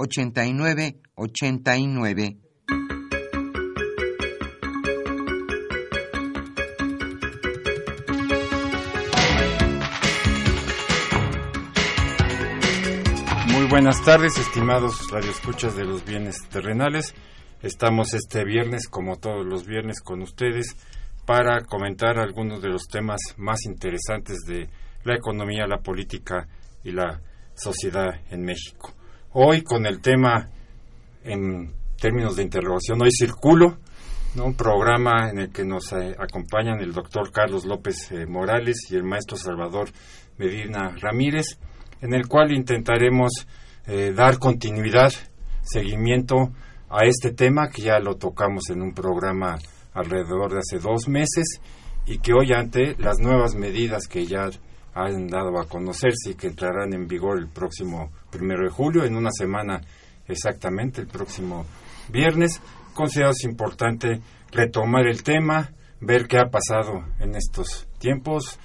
89 89. Muy buenas tardes, estimados radioescuchas de los bienes terrenales. Estamos este viernes, como todos los viernes, con ustedes para comentar algunos de los temas más interesantes de la economía, la política y la sociedad en México. Hoy con el tema en términos de interrogación, hoy circulo, un programa en el que nos eh, acompañan el doctor Carlos López eh, Morales y el maestro Salvador Medina Ramírez, en el cual intentaremos eh, dar continuidad, seguimiento a este tema que ya lo tocamos en un programa alrededor de hace dos meses y que hoy ante las nuevas medidas que ya han dado a conocerse y que entrarán en vigor el próximo primero de julio, en una semana exactamente, el próximo viernes. Consideramos importante retomar el tema, ver qué ha pasado en estos tiempos,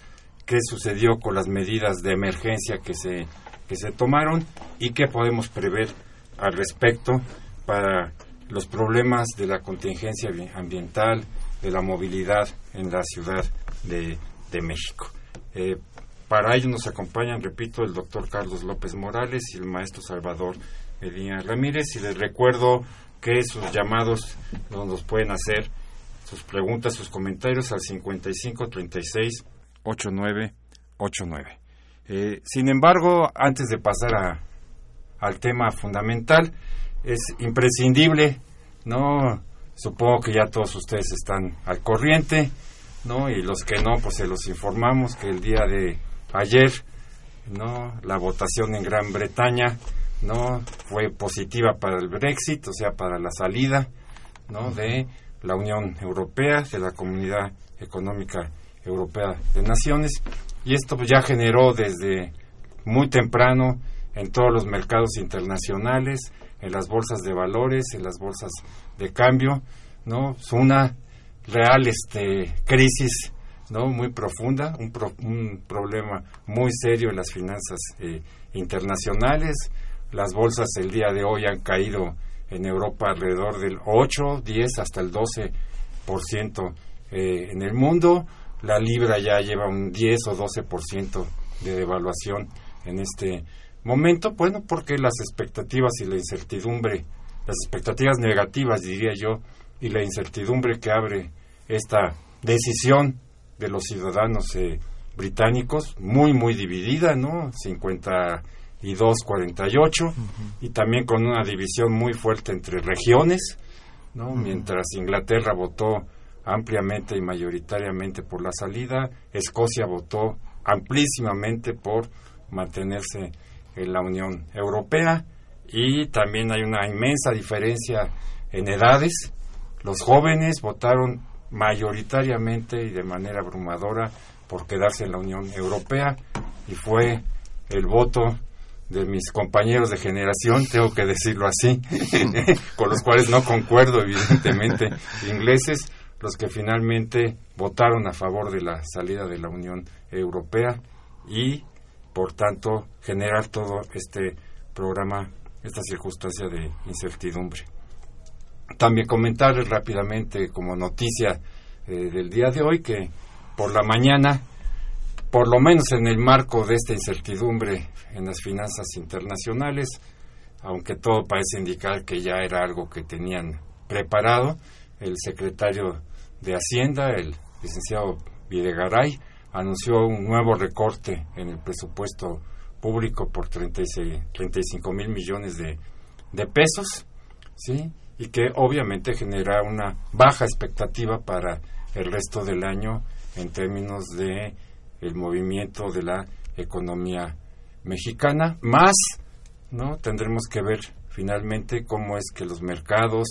qué sucedió con las medidas de emergencia que se, que se tomaron y qué podemos prever al respecto para los problemas de la contingencia ambiental, de la movilidad en la Ciudad de, México. Eh, para ello nos acompañan, repito, el doctor Carlos López Morales y el maestro Salvador Medina Ramírez. Y les recuerdo que sus llamados nos pueden hacer, sus preguntas, sus comentarios al 55 36 89 89. sin embargo, antes de pasar a, al tema fundamental, es imprescindible, ¿no? Supongo que ya todos ustedes están al corriente, ¿no? Y los que no, pues se los informamos que el día de ayer, ¿no? La votación en Gran Bretaña, ¿no? Fue positiva para el Brexit, o sea, para la salida, ¿no? De la Unión Europea, de la Comunidad Económica Europea de Naciones, y esto ya generó desde muy temprano en todos los mercados internacionales, en las bolsas de valores, en las bolsas de cambio, ¿no? Una real este, crisis ¿no? muy profunda, un, un problema muy serio en las finanzas eh, internacionales. Las bolsas el día de hoy han caído en Europa alrededor del 8, 10 hasta el 12% eh, en el mundo. La libra ya lleva un 10 o 12% de devaluación en este momento. Bueno, porque las expectativas y la incertidumbre, las expectativas negativas diría yo, y la incertidumbre que abre esta decisión de los ciudadanos eh, británicos, muy, muy dividida, ¿no? 52, 48, y también con una división muy fuerte entre regiones, ¿no? Mientras Inglaterra votó ampliamente y mayoritariamente por la salida, Escocia votó amplísimamente por mantenerse en la Unión Europea y también hay una inmensa diferencia en edades. Los jóvenes votaron mayoritariamente y de manera abrumadora por quedarse en la Unión Europea y fue el voto de mis compañeros de generación, tengo que decirlo así, con los cuales no concuerdo evidentemente, ingleses, los que finalmente votaron a favor de la salida de la Unión Europea y, por tanto, generar todo este programa, esta circunstancia de incertidumbre. También comentarles rápidamente como noticia eh, del día de hoy que por la mañana, por lo menos en el marco de esta incertidumbre en las finanzas internacionales, aunque todo parece indicar que ya era algo que tenían preparado, el secretario de Hacienda, el licenciado Videgaray, anunció un nuevo recorte en el presupuesto público por 36, 35 mil millones de, de pesos, ¿sí? Y que obviamente genera una baja expectativa para el resto del año en términos de el movimiento de la economía mexicana. Más no tendremos que ver finalmente cómo es que los mercados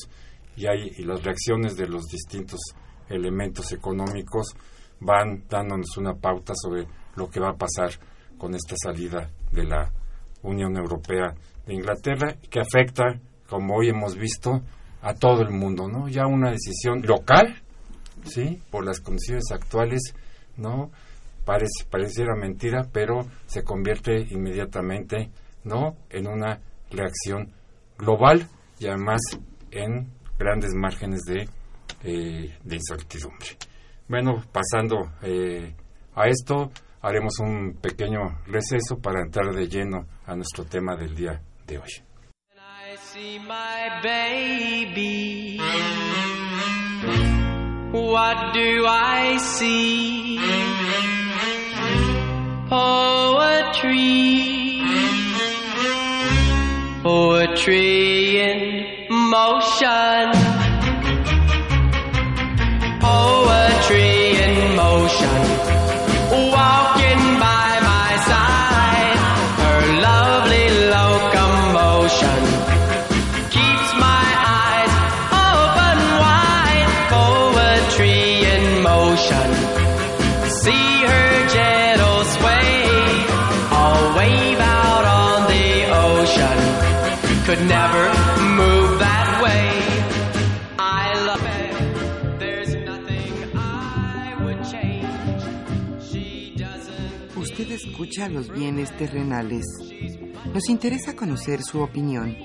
y, hay, y las reacciones de los distintos elementos económicos van dándonos una pauta sobre lo que va a pasar con esta salida de la Unión Europea de Inglaterra que afecta como hoy hemos visto a todo el mundo, ¿no? Ya una decisión local, ¿sí? Por las condiciones actuales, ¿no? Parece, pareciera mentira, pero se convierte inmediatamente, ¿no? En una reacción global y además en grandes márgenes de, eh, de incertidumbre. Bueno, pasando eh, a esto, haremos un pequeño receso para entrar de lleno a nuestro tema del día de hoy. See my baby, what do I see? Oh, poetry, poetry oh, in motion, Usted escucha los bienes terrenales. Nos interesa conocer su opinión.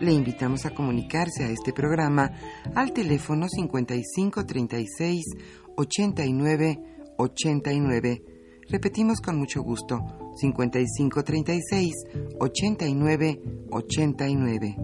Le invitamos a comunicarse a este programa al teléfono 5536 89 89. Repetimos con mucho gusto, 5536 89 89.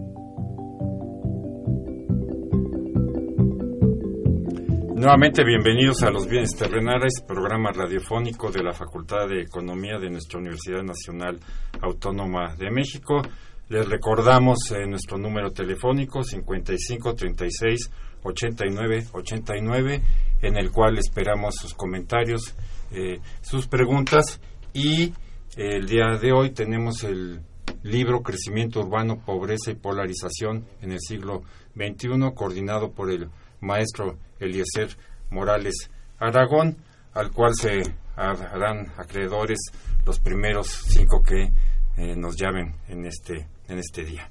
Nuevamente bienvenidos a Los Bienes Terrenales, programa radiofónico de la Facultad de Economía de nuestra Universidad Nacional Autónoma de México. Les recordamos eh, nuestro número telefónico 55 36 89 89, en el cual esperamos sus comentarios, eh, sus preguntas y eh, el día de hoy tenemos el libro Crecimiento Urbano, Pobreza y Polarización en el siglo XXI, coordinado por el maestro Eliezer Morales Aragón, al cual se harán acreedores los primeros cinco que eh, nos llamen en este, en este día.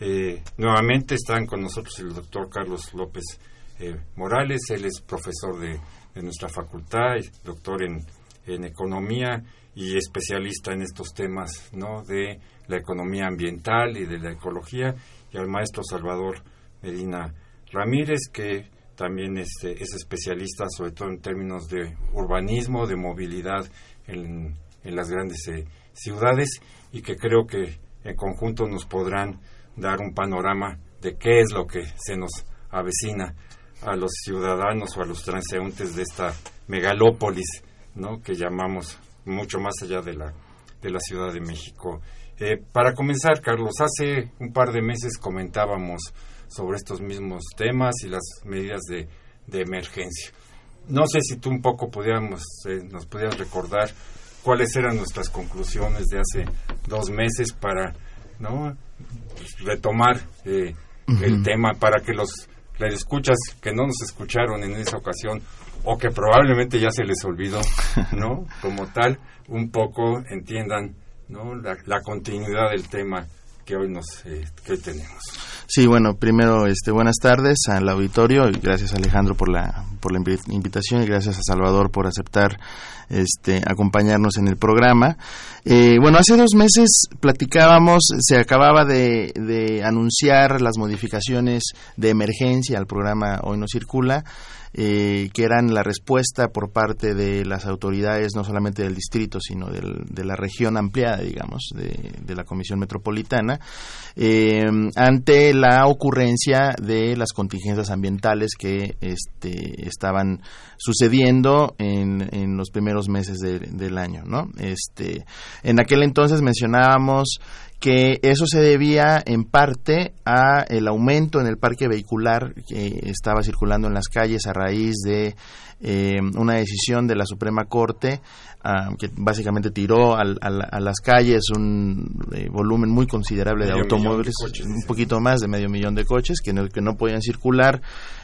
Eh, nuevamente están con nosotros el doctor Carlos López Morales, él es profesor de, nuestra facultad, doctor en, en, economía y especialista en estos temas ¿no? de la economía ambiental y de la ecología, y al maestro Salvador Medina Ramírez, que también este, es especialista sobre todo en términos de urbanismo, de movilidad en, las grandes eh, ciudades y que creo que en conjunto nos podrán dar un panorama de qué es lo que se nos avecina a los ciudadanos o a los transeúntes de esta megalópolis ¿no? que llamamos mucho más allá de la, de la Ciudad de México. Eh, para comenzar, Carlos, hace un par de meses comentábamos sobre estos mismos temas y las medidas de, emergencia. No sé si tú un poco podíamos, eh, nos pudieras recordar cuáles eran nuestras conclusiones de hace dos meses para ¿no? retomar eh, el tema, para que los escuchas que no nos escucharon en esa ocasión o que probablemente ya se les olvidó, ¿no? Como tal, un poco entiendan ¿no? la, continuidad del tema que hoy nos eh, que hoy tenemos. Sí, bueno, primero, este, buenas tardes al auditorio y gracias Alejandro por la, por la invitación y gracias a Salvador por aceptar este, acompañarnos en el programa. Eh, bueno, hace dos meses platicábamos, se acababa de, de anunciar las modificaciones de emergencia al programa Hoy no circula. Eh, que eran la respuesta por parte de las autoridades, no solamente del distrito, sino de la región ampliada, digamos, de, la Comisión Metropolitana, eh, ante la ocurrencia de las contingencias ambientales que este, estaban sucediendo en, en los primeros meses del año. ¿no? Este, en aquel entonces mencionábamos que eso se debía en parte a el aumento en el parque vehicular que estaba circulando en las calles a raíz de eh, una decisión de la Suprema Corte ah, que básicamente tiró a las calles un eh, volumen muy considerable de automóviles, un poquito más de medio millón de coches que no, que no podían circular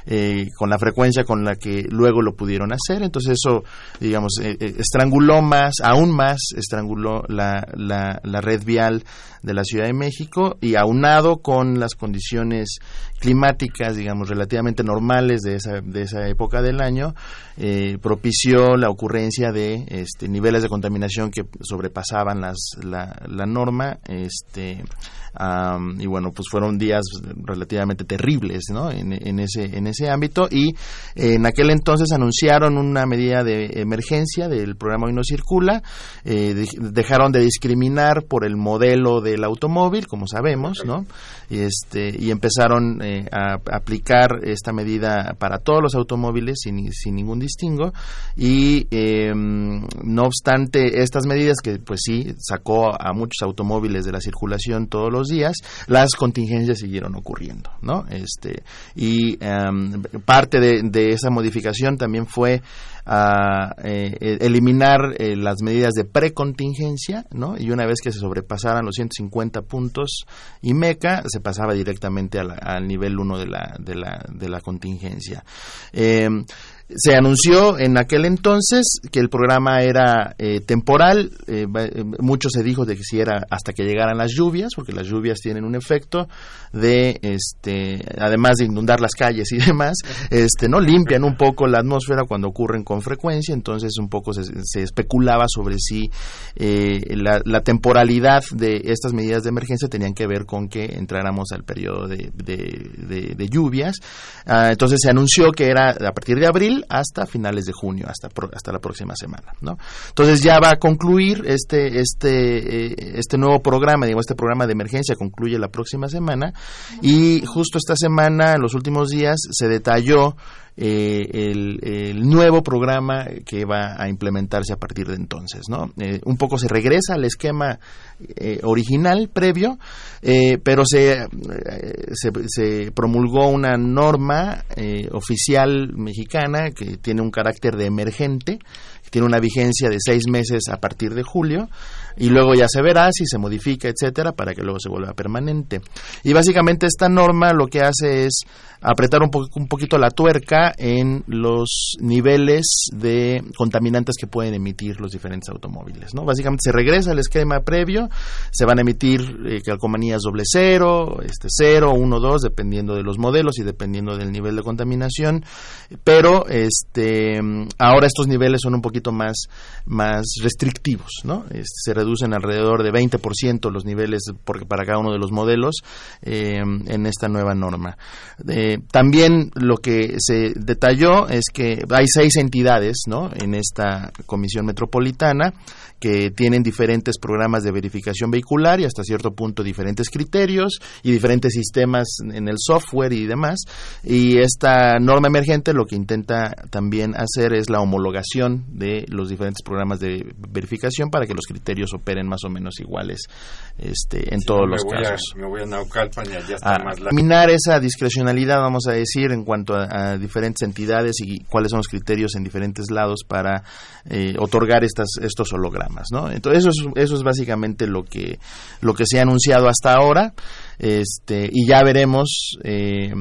eh, con la frecuencia con la que luego lo pudieron hacer. Entonces eso, digamos, estranguló más, aún más estranguló la, la, la red vial de la Ciudad de México y aunado con las condiciones climáticas, digamos, relativamente normales de esa, de esa época del año, eh, propició la ocurrencia de este, niveles de contaminación que sobrepasaban las, la, la norma. Este, y bueno, pues fueron días relativamente terribles ¿no? en, en, ese, en ese ámbito y en aquel entonces anunciaron una medida de emergencia del programa Hoy no circula, eh, dejaron de discriminar por el modelo del automóvil, como sabemos, ¿no? y, este, y empezaron eh, a, aplicar esta medida para todos los automóviles sin, sin ningún distingo y em, no obstante estas medidas que pues sí sacó a muchos automóviles de la circulación todos los días, las contingencias siguieron ocurriendo, ¿no? Este, y em, parte de, esa modificación también fue a eh, e, eliminar eh, las medidas de precontingencia, ¿no? Y una vez que se sobrepasaran los 150 puntos y MECA, se pasaba directamente al nivel 1 de la, de la, de la contingencia. Eh, se anunció en aquel entonces que el programa era eh, temporal, eh, eh, mucho se dijo de que si era hasta que llegaran las lluvias, porque las lluvias tienen un efecto de, este, además de inundar las calles y demás, este, no limpian un poco la atmósfera cuando ocurren con frecuencia, entonces un poco se, especulaba sobre si la, temporalidad de estas medidas de emergencia tenían que ver con que entráramos al periodo de, de lluvias, ah, entonces se anunció que era a partir de abril hasta finales de junio, hasta, hasta la próxima semana. ¿no? Entonces ya va a concluir este, este, eh, este nuevo programa, digo, este programa de emergencia concluye la próxima semana y justo esta semana, en los últimos días, se detalló eh, el, nuevo programa que va a implementarse a partir de entonces. ¿no? Eh, un poco se regresa al esquema eh, original, previo, pero se, se, se, promulgó una norma oficial mexicana que tiene un carácter de emergente, tiene una vigencia de seis meses a partir de julio y luego ya se verá si se modifica, etcétera, para que luego se vuelva permanente. Y básicamente esta norma lo que hace es apretar un, un poquito la tuerca en los niveles de contaminantes que pueden emitir los diferentes automóviles. ¿no? Básicamente se regresa al esquema previo, se van a emitir eh, calcomanías doble cero, este cero, uno, dos, dependiendo de los modelos y dependiendo del nivel de contaminación, pero este ahora estos niveles son un poquito más, más restrictivos, ¿no? Se reducen alrededor de 20% los niveles porque para cada uno de los modelos eh, en esta nueva norma. Eh, también lo que se detalló es que hay seis entidades ¿no? en esta comisión metropolitana que tienen diferentes programas de verificación vehicular y hasta cierto punto diferentes criterios y diferentes sistemas en el software y demás. Y esta norma emergente lo que intenta también hacer es la homologación de los diferentes programas de verificación para que los criterios operen más o menos iguales este, en todos los casos. me voy a Naucalpan y allá está más Eliminar esa discrecionalidad, vamos a decir, en cuanto a, diferentes entidades y cuáles son los criterios en diferentes lados para eh, otorgar estas, estos hologramas. Entonces eso es, eso es básicamente lo que, lo que se ha anunciado hasta ahora este, y ya veremos eh,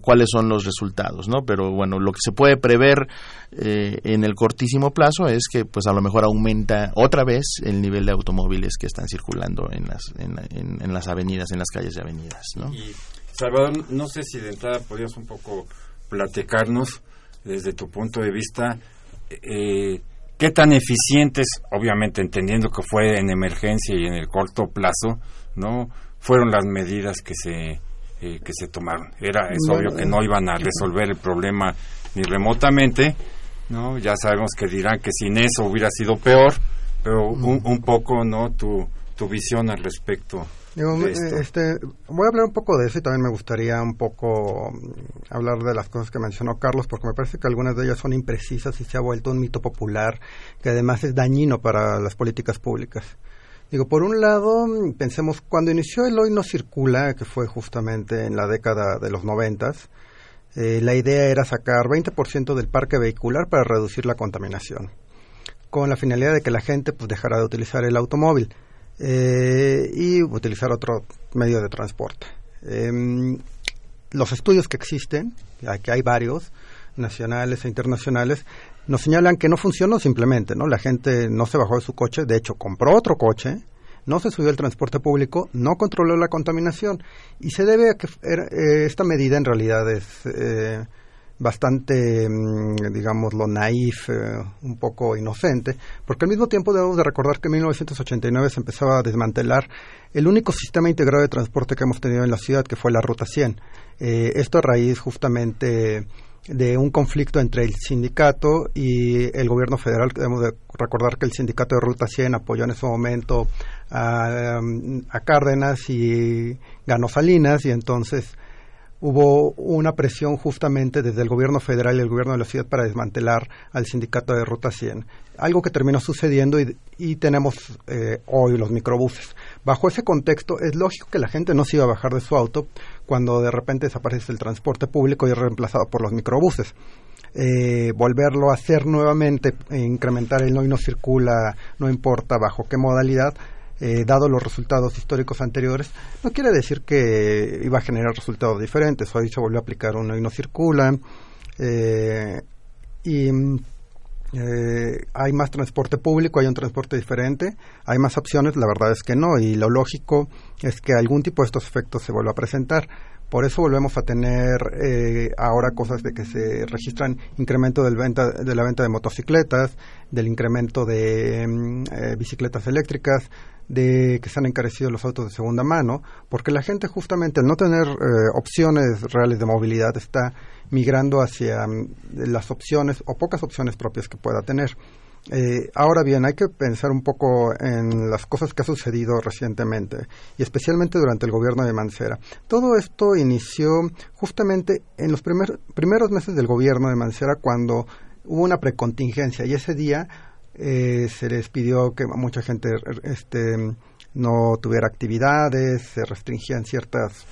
cuáles son los resultados, ¿no? Pero bueno, lo que se puede prever eh, en el cortísimo plazo es que pues a lo mejor aumenta otra vez el nivel de automóviles que están circulando en las, en, las avenidas, en las calles de avenidas, ¿no? Salvador, no sé si de entrada podrías un poco platicarnos desde tu punto de vista eh, qué tan eficientes, obviamente entendiendo que fue en emergencia y en el corto plazo, no fueron las medidas que se eh, que se tomaron. Era es obvio que no iban a resolver el problema ni remotamente, no. Ya sabemos que dirán que sin eso hubiera sido peor, pero un, un poco, no, tu tu visión al respecto este, voy a hablar un poco de eso y también me gustaría un poco mm, hablar de las cosas que mencionó Carlos, porque me parece que algunas de ellas son imprecisas y se ha vuelto un mito popular que además es dañino para las políticas públicas. Digo, por un lado, mm, pensemos, cuando inició el Hoy No Circula, que fue justamente en la década de los noventas, eh, la idea era sacar 20% del parque vehicular para reducir la contaminación, con la finalidad de que la gente pues, dejara de utilizar el automóvil eh, y utilizar otro medio de transporte. Em, los estudios que existen, que hay varios, nacionales e internacionales, nos señalan que no funcionó simplemente, ¿no? La gente no se bajó de su coche, de hecho compró otro coche, no se subió al transporte público, no controló la contaminación y se debe a que eh, esta medida en realidad es eh, bastante, mm, digamos, lo naif, eh, un poco inocente, porque al mismo tiempo debemos de recordar que en 1989 se empezaba a desmantelar el único sistema integrado de transporte que hemos tenido en la ciudad, que fue la Ruta 100. Eh, esto a raíz justamente de un conflicto entre el sindicato y el gobierno federal. Debemos de recordar que el sindicato de Ruta 100 apoyó en ese momento a, a Cárdenas y ganó Salinas y entonces hubo una presión justamente desde el gobierno federal y el gobierno de la ciudad para desmantelar al sindicato de Ruta 100. Algo que terminó sucediendo y, tenemos eh, hoy los microbuses. Bajo ese contexto es lógico que la gente no se iba a bajar de su auto cuando de repente desaparece el transporte público y es reemplazado por los microbuses. Eh, volverlo a hacer nuevamente, incrementar el no y no circula, no importa bajo qué modalidad, eh, dado los resultados históricos anteriores, no quiere decir que iba a generar resultados diferentes. Hoy se volvió a aplicar uno y no circula. Eh, y eh, hay más transporte público, hay un transporte diferente, hay más opciones, la verdad es que no, y lo lógico es que algún tipo de estos efectos se vuelva a presentar. Por eso volvemos a tener eh, ahora cosas de que se registran incremento del venta, de la venta de motocicletas, del incremento de mm, eh, bicicletas eléctricas, de que se han encarecido los autos de segunda mano, porque la gente justamente al no tener eh, opciones reales de movilidad está migrando hacia mm, las opciones o pocas opciones propias que pueda tener. Eh, ahora bien, hay que pensar un poco en las cosas que ha sucedido recientemente y especialmente durante el gobierno de Mancera. Todo esto inició justamente en los primeros meses del gobierno de Mancera cuando hubo una precontingencia y ese día eh, se les pidió que mucha gente este, no tuviera actividades, se restringían ciertas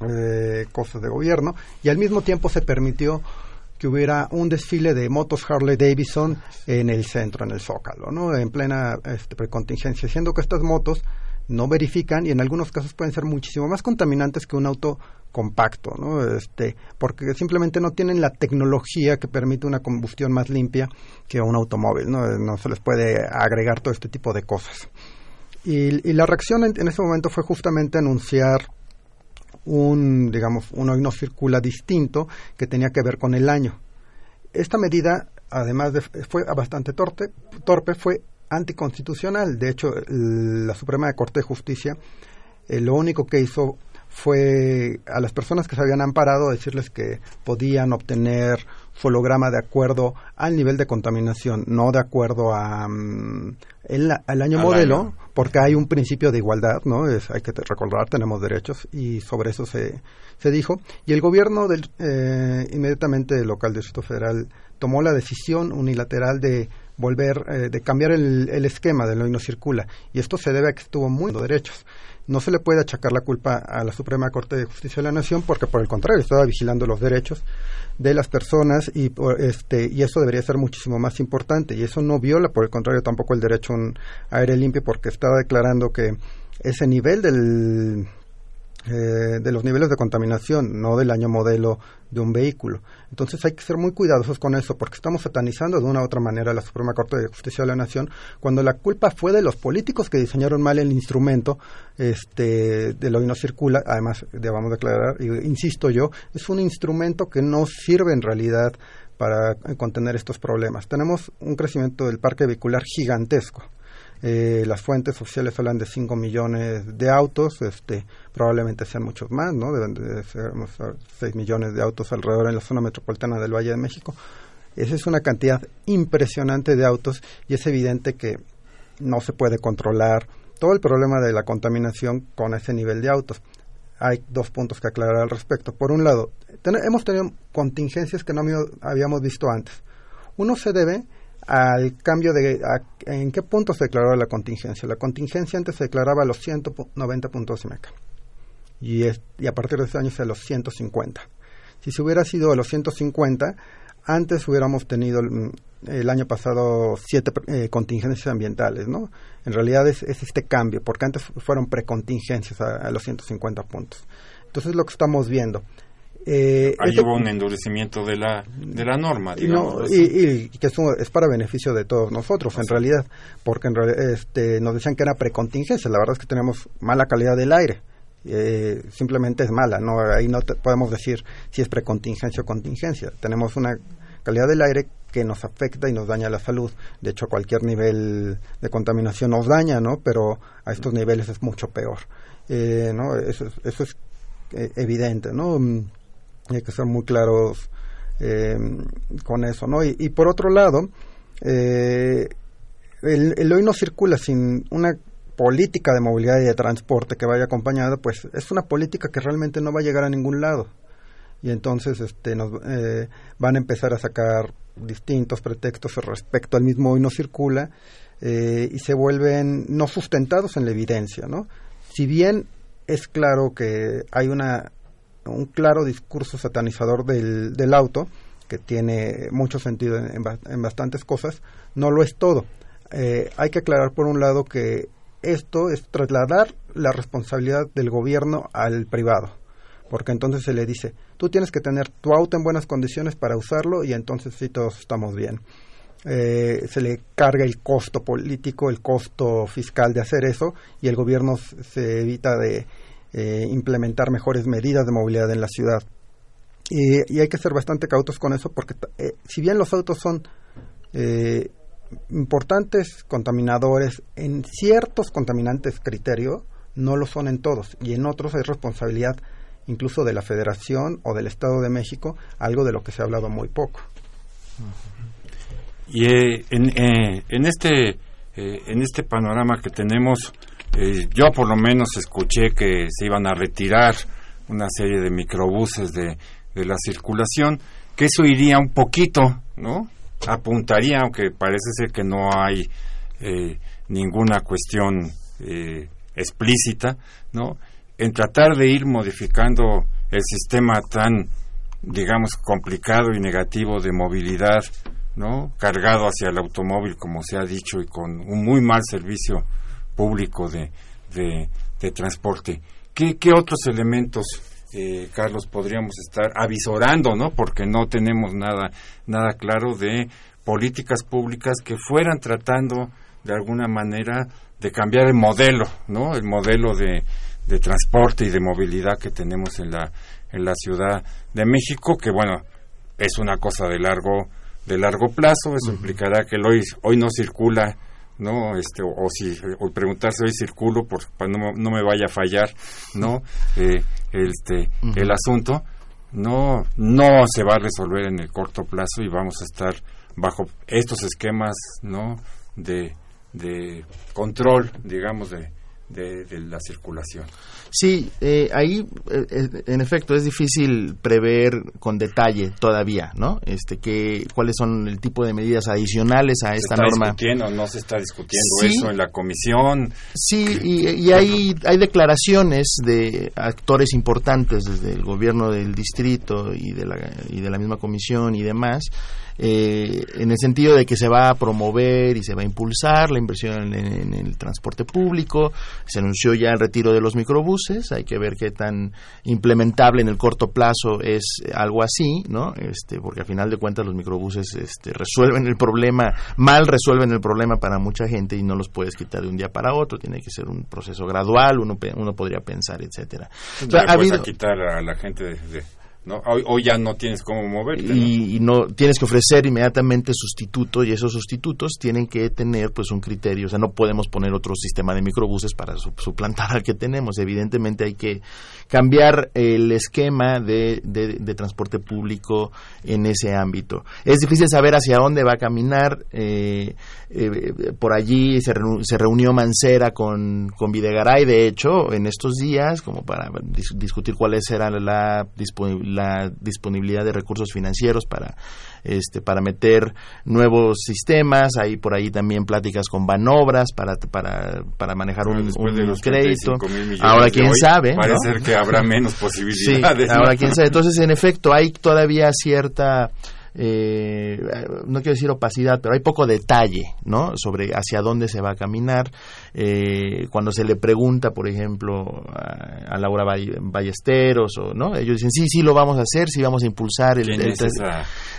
eh, cosas de gobierno y al mismo tiempo se permitió que hubiera un desfile de motos Harley Davidson en el centro, en el Zócalo, ¿no? En plena este, precontingencia, siendo que estas motos no verifican y en algunos casos pueden ser muchísimo más contaminantes que un auto compacto, ¿no? Este, porque simplemente no tienen la tecnología que permite una combustión más limpia que un automóvil, ¿no? No se les puede agregar todo este tipo de cosas. Y, la reacción en, en, ese momento fue justamente anunciar un, digamos, un hoy no circula distinto que tenía que ver con el año. Esta medida, además de, fue bastante torpe, torpe, fue anticonstitucional. De hecho, la Suprema Corte de Justicia eh, lo único que hizo fue a las personas que se habían amparado decirles que podían obtener su holograma de acuerdo al nivel de contaminación, no de acuerdo a mm, el, al año modelo, porque hay un principio de igualdad, ¿no? Es, hay que recordar, tenemos derechos y sobre eso se, se dijo. Y el gobierno del, eh, inmediatamente local del Distrito Federal tomó la decisión unilateral de volver, eh, de cambiar el, el esquema del hoy no circula. Y esto se debe a que estuvo muy derechos no se le puede achacar la culpa a la Suprema Corte de Justicia de la Nación porque por el contrario estaba vigilando los derechos de las personas y este y eso debería ser muchísimo más importante. Y eso no viola por el contrario tampoco el derecho a un aire limpio porque estaba declarando que ese nivel del eh, de los niveles de contaminación, no del año modelo de un vehículo. Entonces hay que ser muy cuidadosos con eso, porque estamos satanizando de una u otra manera la Suprema Corte de Justicia de la Nación, cuando la culpa fue de los políticos que diseñaron mal el instrumento este, de lo y no circula. Además, debamos declarar, insisto yo, es un instrumento que no sirve en realidad para contener estos problemas. Tenemos un crecimiento del parque vehicular gigantesco eh, las fuentes oficiales hablan de 5 millones de autos, este, probablemente sean muchos más, ¿no? Deben de ser 6 millones de autos alrededor en la zona metropolitana del Valle de México. Esa es una cantidad impresionante de autos y es evidente que no se puede controlar todo el problema de la contaminación con ese nivel de autos. Hay dos puntos que aclarar al respecto. Por un lado, hemos tenido contingencias que no habíamos visto antes. Uno se debe al cambio de en qué punto se declaró la contingencia. La contingencia antes se declaraba a los 190 puntos y, y a partir de ese año es a los 150. Si se hubiera sido a los 150, antes hubiéramos tenido el, año pasado siete eh, contingencias ambientales, ¿no? En realidad es, este cambio, porque antes fueron precontingencias a, a los 150 puntos. Entonces lo que estamos viendo eh, Ahí este hubo un endurecimiento de la, de la norma, digamos. y, que es, para beneficio de todos nosotros, en realidad, porque en este, nos decían que era precontingencia. La verdad es que tenemos mala calidad del aire. Eh, simplemente es mala, no ahí no podemos decir si es precontingencia o contingencia. Tenemos una calidad del aire que nos afecta y nos daña la salud. De hecho, cualquier nivel de contaminación nos daña, ¿no? Pero a estos niveles es mucho peor. Eh, ¿no? Eso, eso es eh, evidente, ¿no? Hay que ser muy claros eh, con eso, ¿no? Y, por otro lado, eh, el, hoy no circula sin una política de movilidad y de transporte que vaya acompañada, pues es una política que realmente no va a llegar a ningún lado. Y entonces este, nos, eh, van a empezar a sacar distintos pretextos respecto al mismo hoy no circula y se vuelven no sustentados en la evidencia, ¿no? Si bien es claro que hay una un claro discurso satanizador del, del auto, que tiene mucho sentido en, bastantes cosas, no lo es todo. Eh, hay que aclarar por un lado que esto es trasladar la responsabilidad del gobierno al privado, porque entonces se le dice, tú tienes que tener tu auto en buenas condiciones para usarlo y entonces sí todos estamos bien. Eh, se le carga el costo político, el costo fiscal de hacer eso y el gobierno se evita de eh, implementar mejores medidas de movilidad en la ciudad. Y, hay que ser bastante cautos con eso porque eh, si bien los autos son eh, importantes contaminadores, en ciertos contaminantes criterio no lo son en todos y en otros hay responsabilidad incluso de la Federación o del Estado de México, algo de lo que se ha hablado muy poco. Y en, en, este en este panorama que tenemos eh, yo por lo menos escuché que se iban a retirar una serie de microbuses de, la circulación, que eso iría un poquito, ¿no? Apuntaría, aunque parece ser que no hay eh, ninguna cuestión eh, explícita, ¿no? En tratar de ir modificando el sistema tan, digamos, complicado y negativo de movilidad, ¿no? Cargado hacia el automóvil, como se ha dicho, y con un muy mal servicio público de, de, transporte. ¿Qué, ¿Qué, otros elementos, eh, Carlos, podríamos estar avisorando, ¿no? Porque no tenemos nada, nada claro de políticas públicas que fueran tratando de alguna manera de cambiar el modelo, ¿no? El modelo de, de transporte y de movilidad que tenemos en la, en la Ciudad de México, que bueno, es una cosa de largo, de largo plazo, eso implicará que hoy, hoy no circula no este o, si o preguntarse hoy circulo por para no, no me vaya a fallar no eh, este el asunto no no se va a resolver en el corto plazo y vamos a estar bajo estos esquemas no de de control digamos de de, la circulación. Sí, eh, ahí eh, eh, en efecto es difícil prever con detalle todavía, ¿no? Este, que, cuáles son el tipo de medidas adicionales a esta norma. Discutiendo, no se está discutiendo eso en la comisión. Sí, y, hay, hay declaraciones de actores importantes desde el gobierno del distrito y de la, y de la misma comisión y demás eh, en el sentido de que se va a promover y se va a impulsar la inversión en, el transporte público. Se anunció ya el retiro de los microbuses. Hay que ver qué tan implementable en el corto plazo es algo así, ¿no? Este, porque al final de cuentas los microbuses este, resuelven el problema, mal resuelven el problema para mucha gente y no los puedes quitar de un día para otro. Tiene que ser un proceso gradual. Uno, uno podría pensar, etcétera. O quitar a la gente de Hoy, ya no tienes cómo moverte. Y, ¿no? tienes que ofrecer inmediatamente sustitutos y esos sustitutos tienen que tener pues un criterio. O sea, no podemos poner otro sistema de microbuses para suplantar al que tenemos. Evidentemente hay que cambiar el esquema de, de, transporte público en ese ámbito. Es difícil saber hacia dónde va a caminar. Eh, eh, por allí se, se, reunió Mancera con, con Videgaray, de hecho, en estos días, como para discutir cuáles eran la, la disponibilidad de recursos financieros para este, para meter nuevos sistemas, hay por ahí también pláticas con Banobras para, para, para manejar un, crédito. Ahora quién sabe. Parece que habrá menos posibilidades. ahora quién sabe. Entonces, en efecto, hay todavía cierta eh, no quiero decir opacidad, pero hay poco detalle, ¿no? Sobre hacia dónde se va a caminar. Eh, cuando se le pregunta, por ejemplo, a, Laura Ballesteros, o, ¿no? Ellos dicen, sí, sí, lo vamos a hacer, sí vamos a impulsar el...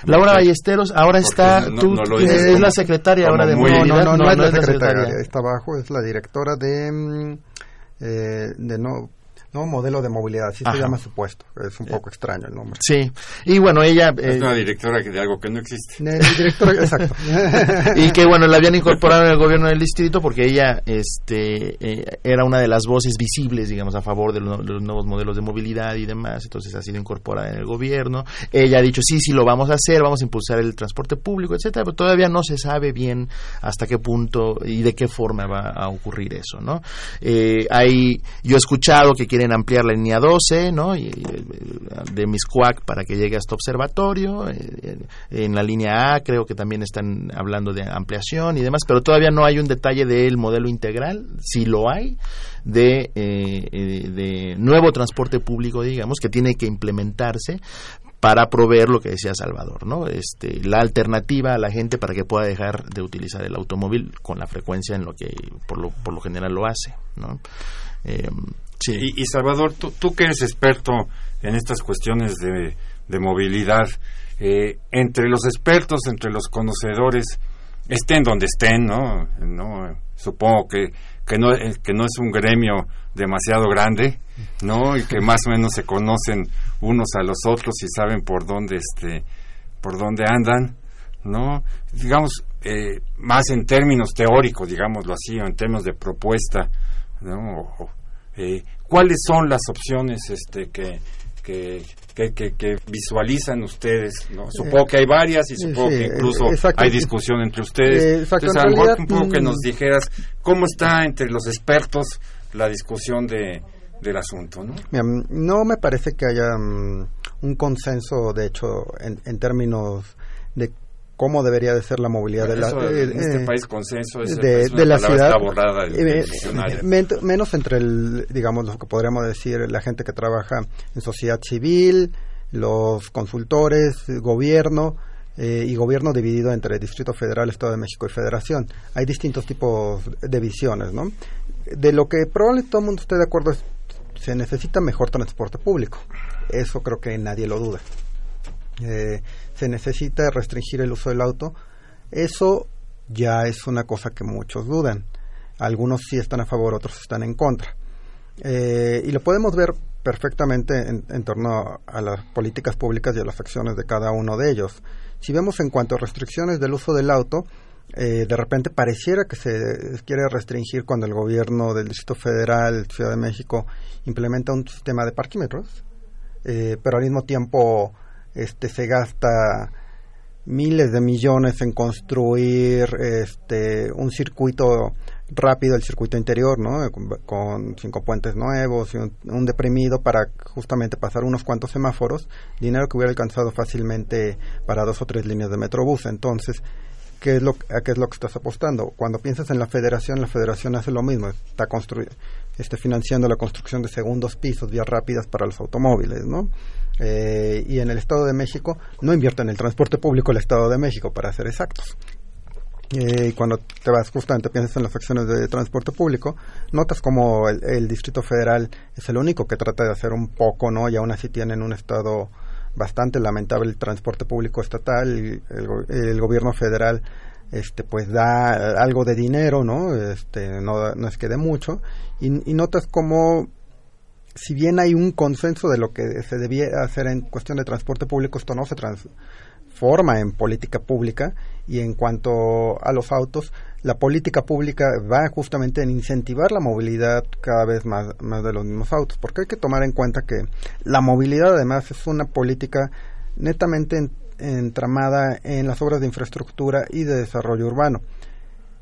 Laura Ballesteros ahora está, tú, es la secretaria ahora de movilidad. No, no, no, es la secretaria, está abajo, es la directora de... Mm, eh, de no ¿no? Modelo de movilidad, así se llama su puesto. Es un poco extraño el nombre. Sí. Y bueno, ella... Es eh, una directora de algo que no existe. directora, exacto. y que bueno, la habían incorporado en el gobierno del distrito porque ella este, eh, era una de las voces visibles, digamos, a favor de los, nuevos modelos de movilidad y demás. Entonces ha sido incorporada en el gobierno. Ella ha dicho, sí, sí, lo vamos a hacer, vamos a impulsar el transporte público, etcétera, pero todavía no se sabe bien hasta qué punto y de qué forma va a ocurrir eso, ¿no? Eh, hay, yo he escuchado que quieren ampliar la línea 12, ¿no? Y, de Miscuac para que llegue a este observatorio. Eh, en la línea A creo que también están hablando de ampliación y demás, pero todavía no hay un detalle del modelo integral, si lo hay, eh, eh, de nuevo transporte público, digamos, que tiene que implementarse para proveer lo que decía Salvador, ¿no? Este, la alternativa a la gente para que pueda dejar de utilizar el automóvil con la frecuencia en lo que por lo, por lo general lo hace, ¿no? Y, Salvador, tú, que eres experto en estas cuestiones de, movilidad, eh, entre los expertos, entre los conocedores, estén donde estén, ¿no? no supongo que, que, no, eh, que no es un gremio demasiado grande, ¿no? Y que más o menos se conocen unos a los otros y saben por dónde, este, por dónde andan, ¿no? Digamos, eh, más en términos teóricos, digámoslo así, o en términos de propuesta, ¿no? Eh, ¿Cuáles son las opciones este, que, que, que, visualizan ustedes? ¿no? Supongo que hay varias y supongo que incluso hay discusión entre ustedes. Eh, Entonces, a lo mejor un poco que nos mm, dijeras cómo está entre los expertos la discusión de, del asunto. ¿no? no me parece que haya mm, un consenso, de hecho, en, en términos de cómo debería de ser la movilidad de la en este eh, país consenso es, de, la ciudad eh, menos entre el digamos lo que podríamos decir la gente que trabaja en sociedad civil los consultores gobierno eh, y gobierno dividido entre Distrito Federal, Estado de México y Federación. Hay distintos tipos de visiones, ¿no? De lo que probablemente todo el mundo esté de acuerdo es se necesita mejor transporte público. Eso creo que nadie lo duda. Eh, se necesita restringir el uso del auto, eso ya es una cosa que muchos dudan. Algunos sí están a favor, otros están en contra. Eh, y lo podemos ver perfectamente en, torno a las políticas públicas y a las acciones de cada uno de ellos. Si vemos en cuanto a restricciones del uso del auto, eh, de repente pareciera que se quiere restringir cuando el gobierno del Distrito Federal, Ciudad de México, implementa un sistema de parquímetros, eh, pero al mismo tiempo este se gasta miles de millones en construir este un circuito rápido el circuito interior no con, cinco puentes nuevos y un, deprimido para justamente pasar unos cuantos semáforos dinero que hubiera alcanzado fácilmente para dos o tres líneas de metrobús entonces ¿qué es lo, ¿a qué es lo que estás apostando? Cuando piensas en la federación, la federación hace lo mismo, está este, financiando la construcción de segundos pisos, vías rápidas para los automóviles, ¿no? Eh, y en el Estado de México no invierte en el transporte público el Estado de México, para ser exactos. Eh, cuando te vas justamente piensas en las acciones de transporte público, notas como el, Distrito Federal es el único que trata de hacer un poco, ¿no? Y aún así tienen un estado bastante lamentable el transporte público estatal, y el, gobierno federal este pues da algo de dinero, ¿no? Este no, no es que dé mucho y, notas como si bien hay un consenso de lo que se debía hacer en cuestión de transporte público, esto no se transforma en política pública y en cuanto a los autos, la política pública va justamente en incentivar la movilidad cada vez más, de los mismos autos, porque hay que tomar en cuenta que la movilidad además es una política netamente entramada en las obras de infraestructura y de desarrollo urbano.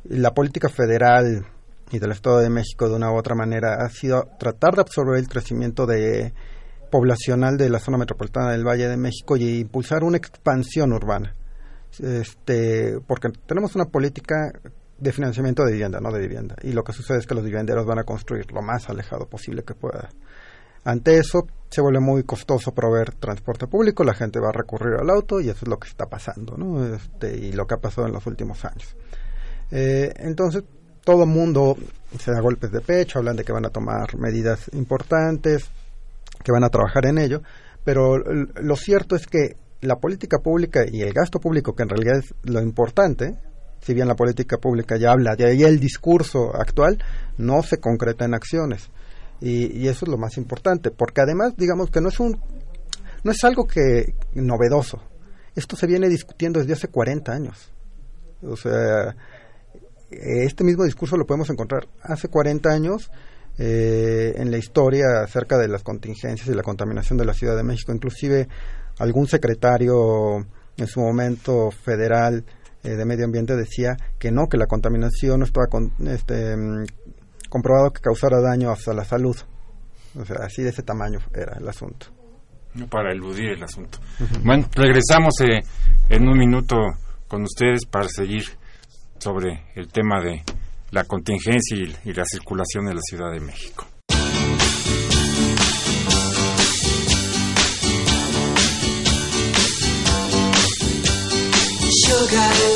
La política federal y del Estado de México de una u otra manera ha sido tratar de absorber el crecimiento de poblacional de la zona metropolitana del Valle de México y impulsar una expansión urbana este, porque tenemos una política de financiamiento de vivienda, no de vivienda. Y lo que sucede es que los vivienderos van a construir lo más alejado posible que pueda. Ante eso, se vuelve muy costoso proveer transporte público, la gente va a recurrir al auto y eso es lo que está pasando, ¿no? Este, y lo que ha pasado en los últimos años. Eh, entonces, todo mundo se da golpes de pecho, hablan de que van a tomar medidas importantes, que van a trabajar en ello, pero lo cierto es que la política pública y el gasto público, que en realidad es lo importante, si bien la política pública ya habla, de ahí el discurso actual no se concreta en acciones. Y, eso es lo más importante, porque además, digamos que no es un no es algo que novedoso. Esto se viene discutiendo desde hace 40 años. O sea, este mismo discurso lo podemos encontrar hace 40 años eh, en la historia acerca de las contingencias y la contaminación de la Ciudad de México. Inclusive algún secretario en su momento federal eh, de medio ambiente decía que no, que la contaminación no estaba este, mm, comprobado que causara daño hasta la salud. O sea, así de ese tamaño era el asunto. Para eludir el asunto. Bueno, regresamos eh, en un minuto con ustedes para seguir sobre el tema de la contingencia y la circulación en la Ciudad de México. sugar.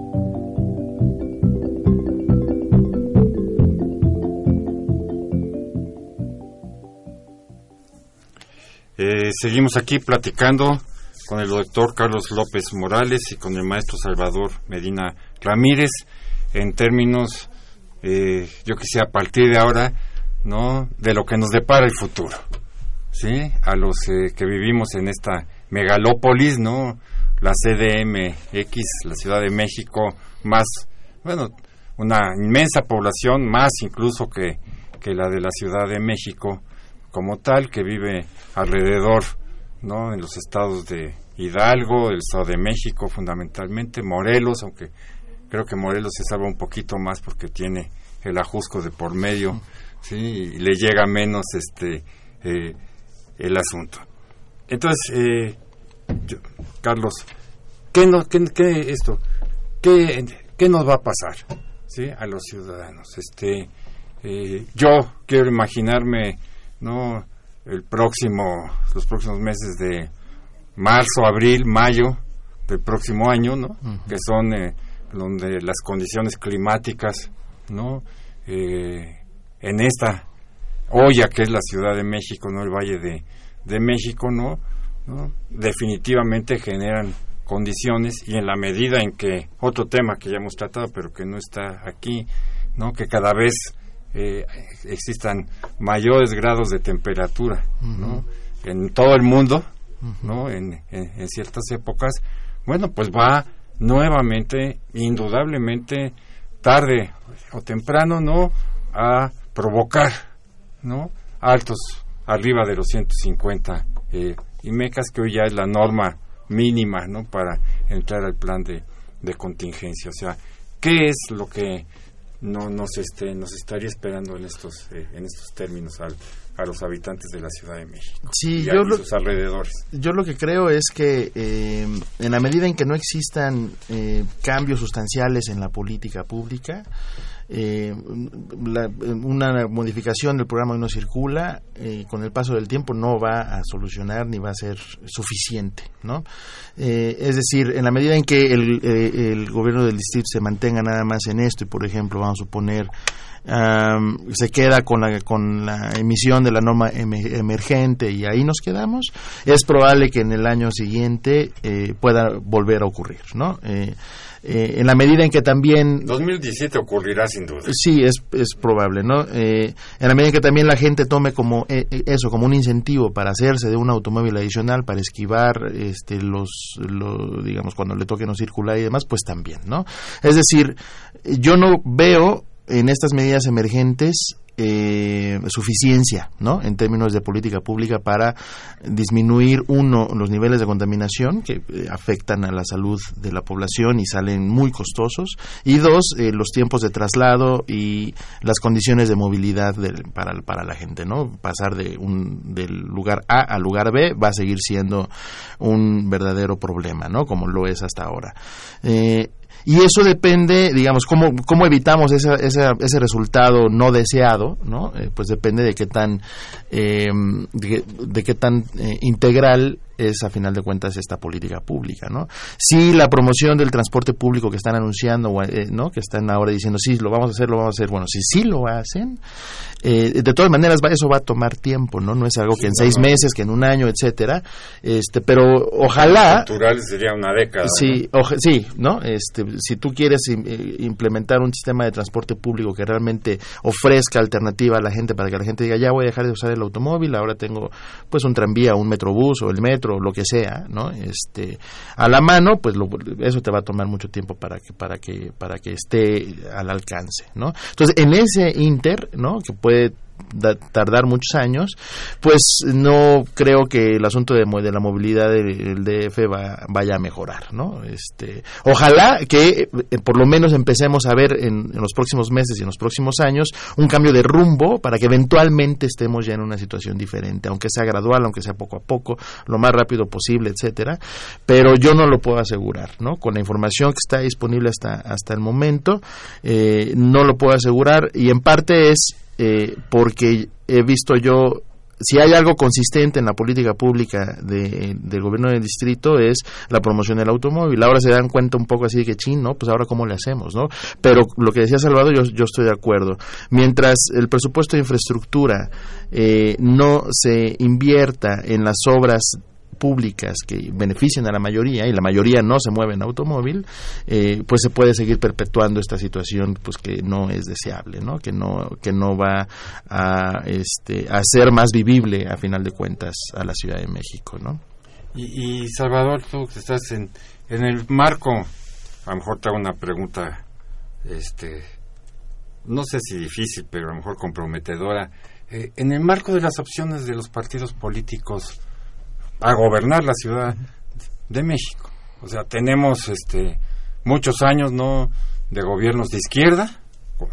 Eh, seguimos aquí platicando con el doctor Carlos López Morales y con el maestro Salvador Medina Ramírez en términos, eh, yo quisiera a partir de ahora, ¿no? De lo que nos depara el futuro, ¿sí? A los eh, que vivimos en esta megalópolis, ¿no? La CDMX, la Ciudad de México, más, bueno, una inmensa población, más incluso que, que la de la Ciudad de México como tal, que vive alrededor, ¿no? En los estados de Hidalgo, el Estado de México fundamentalmente, Morelos, aunque creo que Morelos se salva un poquito más porque tiene el ajusco de por medio, ¿sí? Y le llega menos este eh, el asunto. Entonces, eh, Carlos, ¿qué, no, qué, qué esto? ¿Qué, ¿Qué nos va a pasar? ¿sí? a los ciudadanos. Este, eh, yo quiero imaginarme, no, el próximo, los próximos meses de marzo, abril, mayo del próximo año, ¿no? Que son eh, donde las condiciones climáticas, ¿no? Eh, en esta olla que es la Ciudad de México, no el Valle de, de México, ¿no? ¿no? Definitivamente generan condiciones y en la medida en que otro tema que ya hemos tratado pero que no está aquí, ¿no? Que cada vez eh, existan mayores grados de temperatura, ¿no? En todo el mundo, ¿no? En, en, ciertas épocas, bueno, pues va nuevamente, indudablemente, tarde o temprano, ¿no? A provocar, ¿no? Altos arriba de los 150 eh, y mecas que hoy ya es la norma mínima ¿no? para entrar al plan de, de contingencia. O sea, ¿qué es lo que no nos este nos estaría esperando en estos eh, en estos términos al, a los habitantes de la Ciudad de México sí, y yo lo, sus alrededores. Yo lo que creo es que eh, en la medida en que no existan eh, cambios sustanciales en la política pública, eh, una modificación del programa no circula eh, con el paso del tiempo no va a solucionar ni va a ser suficiente no eh, es decir en la medida en que el, eh, el, gobierno del distrito se mantenga nada más en esto y por ejemplo vamos a suponer um, se queda con la con la emisión de la norma em emergente y ahí nos quedamos es probable que en el año siguiente pueda volver a ocurrir no eh, en la medida en que también 2017 ocurrirá sin duda. Sí es, es probable no eh, en la medida en que también la gente tome como eh, eso como un incentivo para hacerse de un automóvil adicional para esquivar este los, los digamos cuando le toque no circular y demás pues también no es decir yo no veo en estas medidas emergentes eh, suficiencia, ¿no? En términos de política pública para disminuir uno los niveles de contaminación que eh, afectan a la salud de la población y salen muy costosos y dos eh, los tiempos de traslado y las condiciones de movilidad de, para para la gente, ¿no? Pasar de un del lugar A al lugar B va a seguir siendo un verdadero problema, ¿no? Como lo es hasta ahora. Eh, y eso depende, digamos, cómo, cómo evitamos ese, ese, ese resultado no deseado, ¿no? Eh, pues depende de qué tan, eh, de, de, qué tan eh, integral es a final de cuentas esta política pública, ¿no? Si la promoción del transporte público que están anunciando, eh, ¿no? Que están ahora diciendo sí lo vamos a hacer, lo vamos a hacer, bueno, si sí lo hacen, eh, de todas maneras va, eso va a tomar tiempo, ¿no? No es algo que en seis meses, que en un año, etcétera, este, pero ojalá. Natural sería una década. Sí, ¿no? sí, ¿no? Este, si tú quieres eh, implementar un sistema de transporte público que realmente ofrezca alternativa a la gente para que la gente diga ya voy a dejar de usar el automóvil, ahora tengo pues un tranvía, un metrobús o el metro lo que sea, ¿no? Este, a la mano, pues lo, eso te va a tomar mucho tiempo para que para que para que esté al alcance, ¿no? Entonces, en ese inter, ¿no? Que puede tardar muchos años, pues no creo que el asunto de, de la movilidad del DF va, vaya a mejorar, ¿no? Este, ojalá que eh, por lo menos empecemos a ver en, en, los próximos meses y en los próximos años un cambio de rumbo para que eventualmente estemos ya en una situación diferente, aunque sea gradual, aunque sea poco a poco, lo más rápido posible, etcétera. Pero yo no lo puedo asegurar, ¿no? Con la información que está disponible hasta hasta el momento, eh, no lo puedo asegurar y en parte es eh, porque he visto yo si hay algo consistente en la política pública de, del gobierno del distrito es la promoción del automóvil. Ahora se dan cuenta un poco así de que, chin, ¿no? Pues ahora cómo le hacemos, ¿no? Pero lo que decía Salvador, yo, yo estoy de acuerdo. Mientras el presupuesto de infraestructura eh, no se invierta en las obras públicas que beneficien a la mayoría y la mayoría no se mueve en automóvil, eh, pues se puede seguir perpetuando esta situación pues que no es deseable, ¿no? Que no que no va a este a ser más vivible a final de cuentas a la Ciudad de México, ¿no? Y, Salvador, tú que estás en, en el marco, a lo mejor te hago una pregunta, este, no sé si difícil, pero a lo mejor comprometedora. Eh, en el marco de las opciones de los partidos políticos, a gobernar la Ciudad de México. O sea, tenemos este muchos años no de gobiernos de izquierda,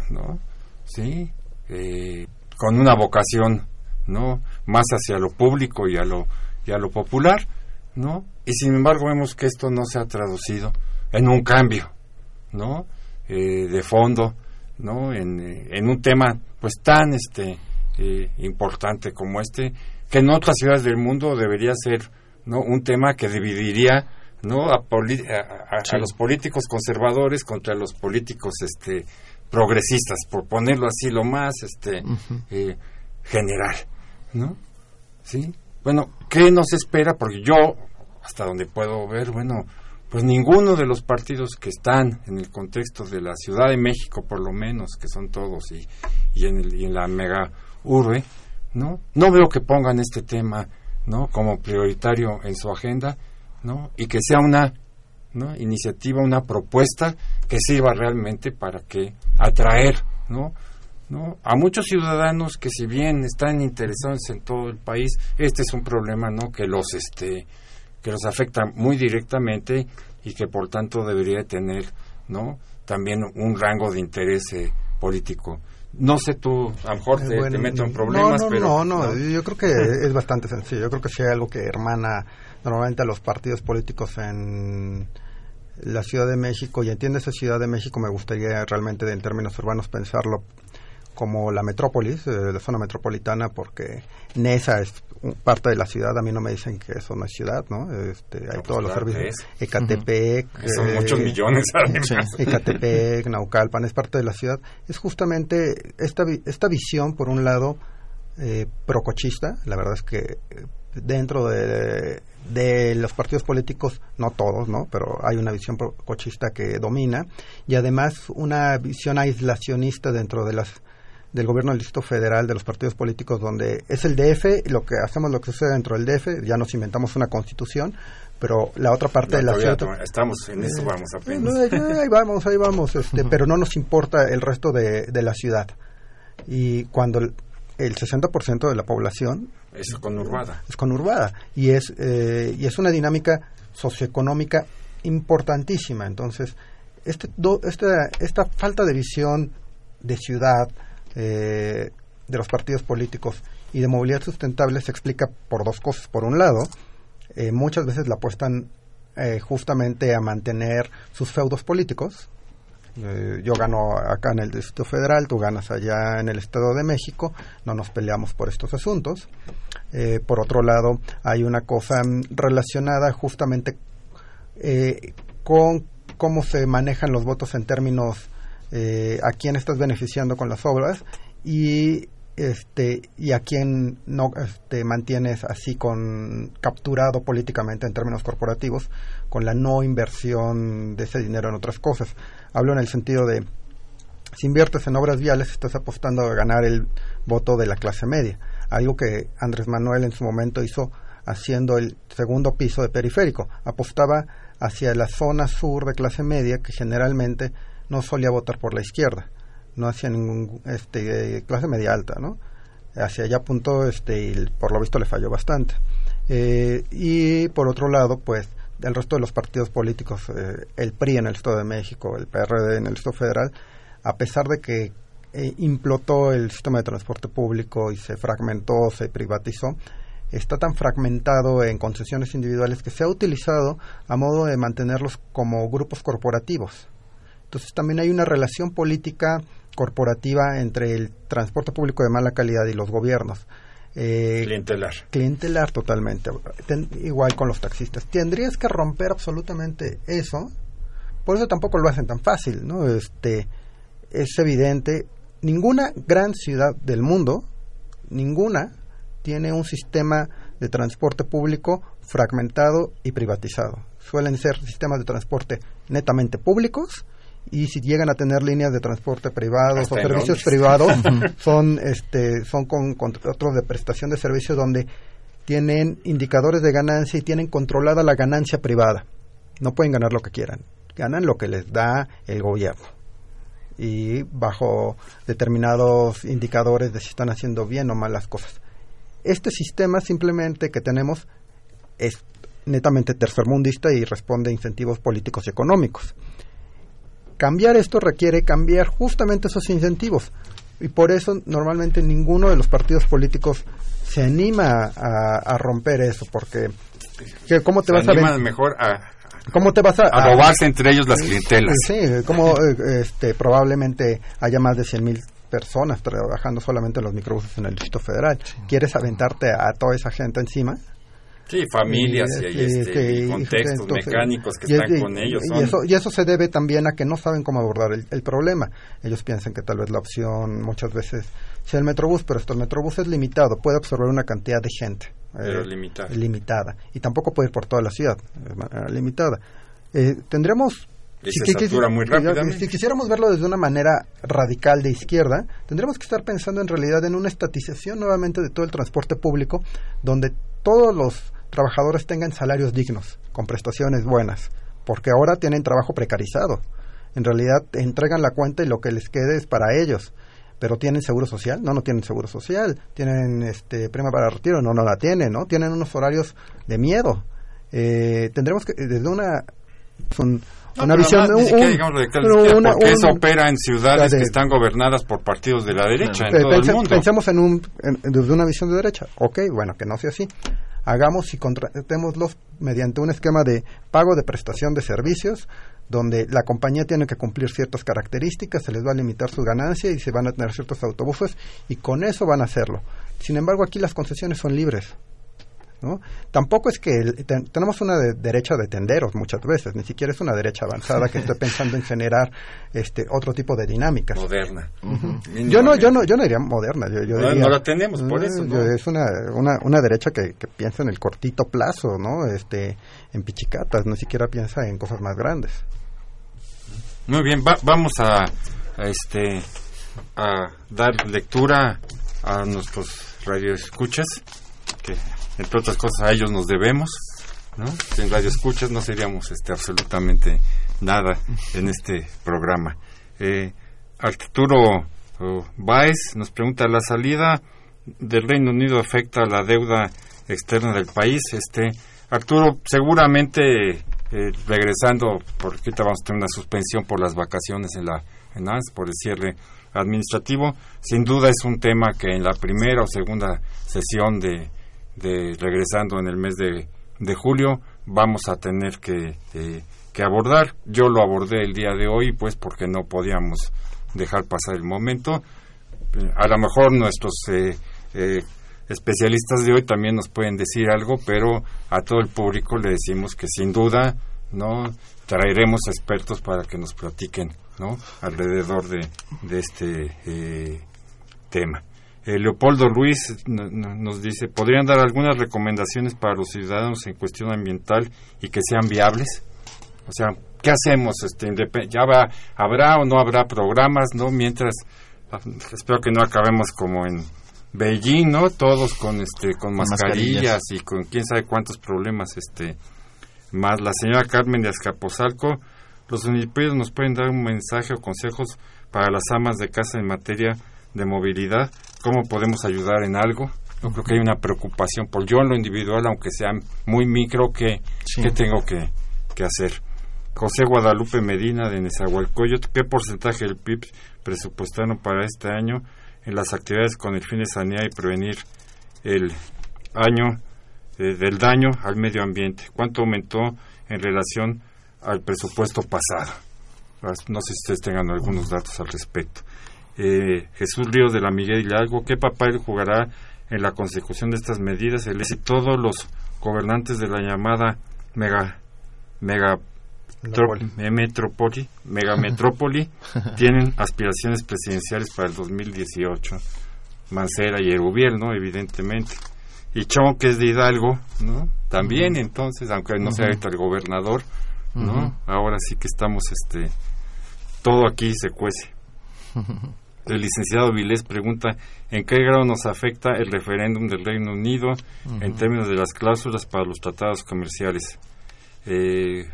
¿no? Sí, eh, con una vocación, ¿no? Más hacia lo público y a lo y a lo popular, ¿no? Y sin embargo vemos que esto no se ha traducido en un cambio, ¿no? Eh, de fondo, ¿no? En, en, un tema pues tan este eh, importante como este que en otras ciudades del mundo debería ser no un tema que dividiría no a, a, los políticos conservadores contra los políticos este progresistas por ponerlo así lo más este eh, general no sí bueno qué nos espera porque yo hasta donde puedo ver bueno pues ninguno de los partidos que están en el contexto de la Ciudad de México por lo menos que son todos y, y en, el, y en la mega urbe ¿no? No veo que pongan este tema, ¿no? Como prioritario en su agenda, ¿no? Y que sea una ¿no? iniciativa, una propuesta que sirva realmente para que atraer, ¿no? ¿no? A muchos ciudadanos que si bien están interesados en todo el país, este es un problema, ¿no? Que los este que los afecta muy directamente y que por tanto debería tener, ¿no? También un rango de interés eh, político. No sé tú, a lo mejor te, meto en problemas, no, pero... No, no, yo creo que es bastante sencillo. Yo creo que si hay algo que hermana normalmente a los partidos políticos en la Ciudad de México, y entiende esa Ciudad de México, me gustaría realmente en términos urbanos pensarlo como la metrópolis, eh, la zona metropolitana, porque Nesa es parte de la ciudad, a mí no me dicen que eso no es ciudad, ¿no? Este, hay todos los servicios. Ecatepec. Son muchos millones, Ecatepec, Naucalpan, es parte de la ciudad. Es justamente esta, esta visión, por un lado, eh, procochista, la verdad es que eh, dentro de, de los partidos políticos, no todos, ¿no? Pero hay una visión procochista que domina y además una visión aislacionista dentro de las del gobierno del Distrito Federal, de los partidos políticos, donde es el DF, lo que hacemos lo que sucede dentro del DF, ya nos inventamos una constitución, pero la otra parte de la ciudad... Estamos en eso, vamos apenas. ahí vamos, ahí vamos, este, pero no nos importa el resto de, de la ciudad. Y cuando el, 60% de la población... Es conurbada. Es conurbada. Y es, eh, y es una dinámica socioeconómica importantísima. Entonces, este, esta, esta falta de visión de ciudad, eh, de los partidos políticos y de movilidad sustentable se explica por dos cosas. Por un lado, eh, muchas veces la apuestan eh, justamente a mantener sus feudos políticos. yo gano acá en el Distrito Federal, tú ganas allá en el Estado de México, no nos peleamos por estos asuntos. por otro lado, hay una cosa relacionada justamente con cómo se manejan los votos en términos eh, a quién estás beneficiando con las obras y este y a quién no este, mantienes así con capturado políticamente en términos corporativos con la no inversión de ese dinero en otras cosas. Hablo en el sentido de si inviertes en obras viales estás apostando a ganar el voto de la clase media, algo que Andrés Manuel en su momento hizo haciendo el segundo piso de periférico, apostaba hacia la zona sur de clase media que generalmente no solía votar por la izquierda, no hacía ningún este, clase media alta, ¿no? Hacia allá apuntó este, y por lo visto le falló bastante. Eh, y por otro lado, pues el resto de los partidos políticos, eh, el PRI en el Estado de México, el PRD en el Estado Federal, a pesar de que eh, implotó el sistema de transporte público y se fragmentó, se privatizó, está tan fragmentado en concesiones individuales que se ha utilizado a modo de mantenerlos como grupos corporativos. Entonces también hay una relación política corporativa entre el transporte público de mala calidad y los gobiernos. Eh, clientelar. Clientelar totalmente. igual con los taxistas. Tendrías que romper absolutamente eso. Por eso tampoco lo hacen tan fácil, ¿no? Este, es evidente. Ninguna gran ciudad del mundo, ninguna, tiene un sistema de transporte público fragmentado y privatizado. Suelen ser sistemas de transporte netamente públicos y si llegan a tener líneas de transporte privados o servicios privados son este son con contratos de prestación de servicios donde tienen indicadores de ganancia y tienen controlada la ganancia privada. No pueden ganar lo que quieran, ganan lo que les da el gobierno y bajo determinados indicadores de si están haciendo bien o mal las cosas. Este sistema simplemente que tenemos es netamente tercermundista y responde a incentivos políticos y económicos. Cambiar esto requiere cambiar justamente esos incentivos y por eso normalmente ninguno de los partidos políticos se anima a, romper eso porque ¿cómo te vas a mejor a ¿Cómo te vas a, a robarse entre ellos las clientelas? Sí, como este, probablemente haya más de 100.000 personas trabajando solamente en los microbuses en el Distrito Federal. ¿Quieres aventarte a toda esa gente encima? Sí, familias y, este, contextos mecánicos que están con ellos. Y, eso, y eso se debe también a que no saben cómo abordar el, problema. Ellos piensan que tal vez la opción muchas veces sea el Metrobús, pero esto el Metrobús es limitado, puede absorber una cantidad de gente. Pero eh, limitada. limitada. Y tampoco puede ir por toda la ciudad, limitada. Eh, tendremos si, muy si, quisiéramos verlo desde una manera radical de izquierda, tendríamos que estar pensando en realidad en una estatización nuevamente de todo el transporte público, donde todos los trabajadores tengan salarios dignos, con prestaciones buenas, porque ahora tienen trabajo precarizado. En realidad entregan la cuenta y lo que les quede es para ellos. Pero tienen seguro social, no, no tienen seguro social. Tienen este prima para retiro, no, no la tienen, ¿no? Tienen unos horarios de miedo. Eh, tendremos que, desde una, son, una visión porque eso opera en ciudades que están gobernadas por partidos de la derecha en todo el mundo. Pensemos en un, desde una visión de derecha. Ok, bueno, que no sea así hagamos y contratémoslos mediante un esquema de pago de prestación de servicios, donde la compañía tiene que cumplir ciertas características, se les va a limitar su ganancia y se van a tener ciertos autobuses y con eso van a hacerlo. Sin embargo, aquí las concesiones son libres. ¿No? Tampoco es que tenemos una derecha de tenderos muchas veces, ni siquiera es una derecha avanzada que esté pensando en generar este otro tipo de dinámicas. Moderna. Yo no, yo no, yo no diría moderna. Yo, no, la tenemos por eso. Es una, una, una derecha que, piensa en el cortito plazo, ¿no? Este, en pichicatas, no siquiera piensa en cosas más grandes. Muy bien, vamos a, a este a dar lectura a nuestros radioescuchas que entre otras cosas a ellos nos debemos, ¿no? Sin radio escuchas no seríamos este, absolutamente nada en este programa. Eh, Arturo Baez nos pregunta, ¿la salida del Reino Unido afecta la deuda externa del país? Este, Arturo, seguramente eh, regresando, porque ahorita vamos a tener una suspensión por las vacaciones en la en ANS, por el cierre administrativo, sin duda es un tema que en la primera o segunda sesión de, de regresando en el mes de, de julio vamos a tener que, eh, que, abordar. Yo lo abordé el día de hoy, pues porque no podíamos dejar pasar el momento. A lo mejor nuestros eh, eh, especialistas de hoy también nos pueden decir algo, pero a todo el público le decimos que sin duda no traeremos expertos para que nos platiquen ¿no? alrededor de, de este tema. Eh, Leopoldo Ruiz nos dice, ¿podrían dar algunas recomendaciones para los ciudadanos en cuestión ambiental y que sean viables? O sea, ¿qué hacemos? Este, ¿Ya va, habrá o no habrá programas, no? Mientras, ah, espero que no acabemos como en Beijing, ¿no? Todos con, este, con mascarillas, y con quién sabe cuántos problemas, este, más. La señora Carmen de Azcapotzalco, los municipios nos pueden dar un mensaje o consejos para las amas de casa en materia de movilidad, cómo podemos ayudar en algo. Yo creo que hay una preocupación por yo en lo individual, aunque sea muy micro, que, tengo que, hacer. José Guadalupe Medina de Nezahualcóyotl, ¿qué porcentaje del PIB presupuestaron para este año en las actividades con el fin de sanear y prevenir el año eh, del daño al medio ambiente? ¿Cuánto aumentó en relación al presupuesto pasado? No sé si ustedes tengan algunos datos al respecto. Eh, Jesús Ríos de la Miguel Hidalgo, ¿qué papel jugará en la consecución de estas medidas? El si todos los gobernantes de la llamada mega mega metrópoli, mega metrópoli tienen aspiraciones presidenciales para el 2018. Mancera y el gobierno, evidentemente. y Chon, que es de Hidalgo, ¿no? También, entonces, aunque no sea el gobernador, ¿no? Ahora sí que estamos, este, todo aquí se cuece. El licenciado Vilés pregunta en qué grado nos afecta el referéndum del Reino Unido en términos de las cláusulas para los tratados comerciales. Eh,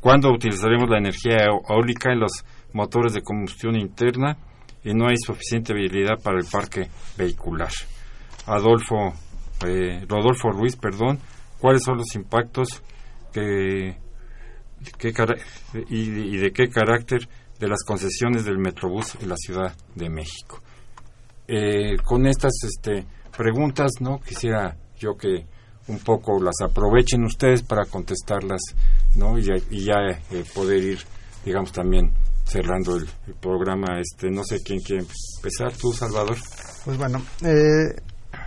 ¿Cuándo utilizaremos la energía eólica en los motores de combustión interna y no hay suficiente habilidad para el parque vehicular? Adolfo, eh, Rodolfo Ruiz, perdón, ¿cuáles son los impactos que, y, de qué carácter de las concesiones del Metrobús en la Ciudad de México? Eh, con estas este, preguntas, no quisiera yo que un poco las aprovechen ustedes para contestarlas, ¿no? Y, ya eh, poder ir, digamos, también cerrando el, programa. Este, no sé quién quiere empezar, tú, Salvador. Pues bueno, eh,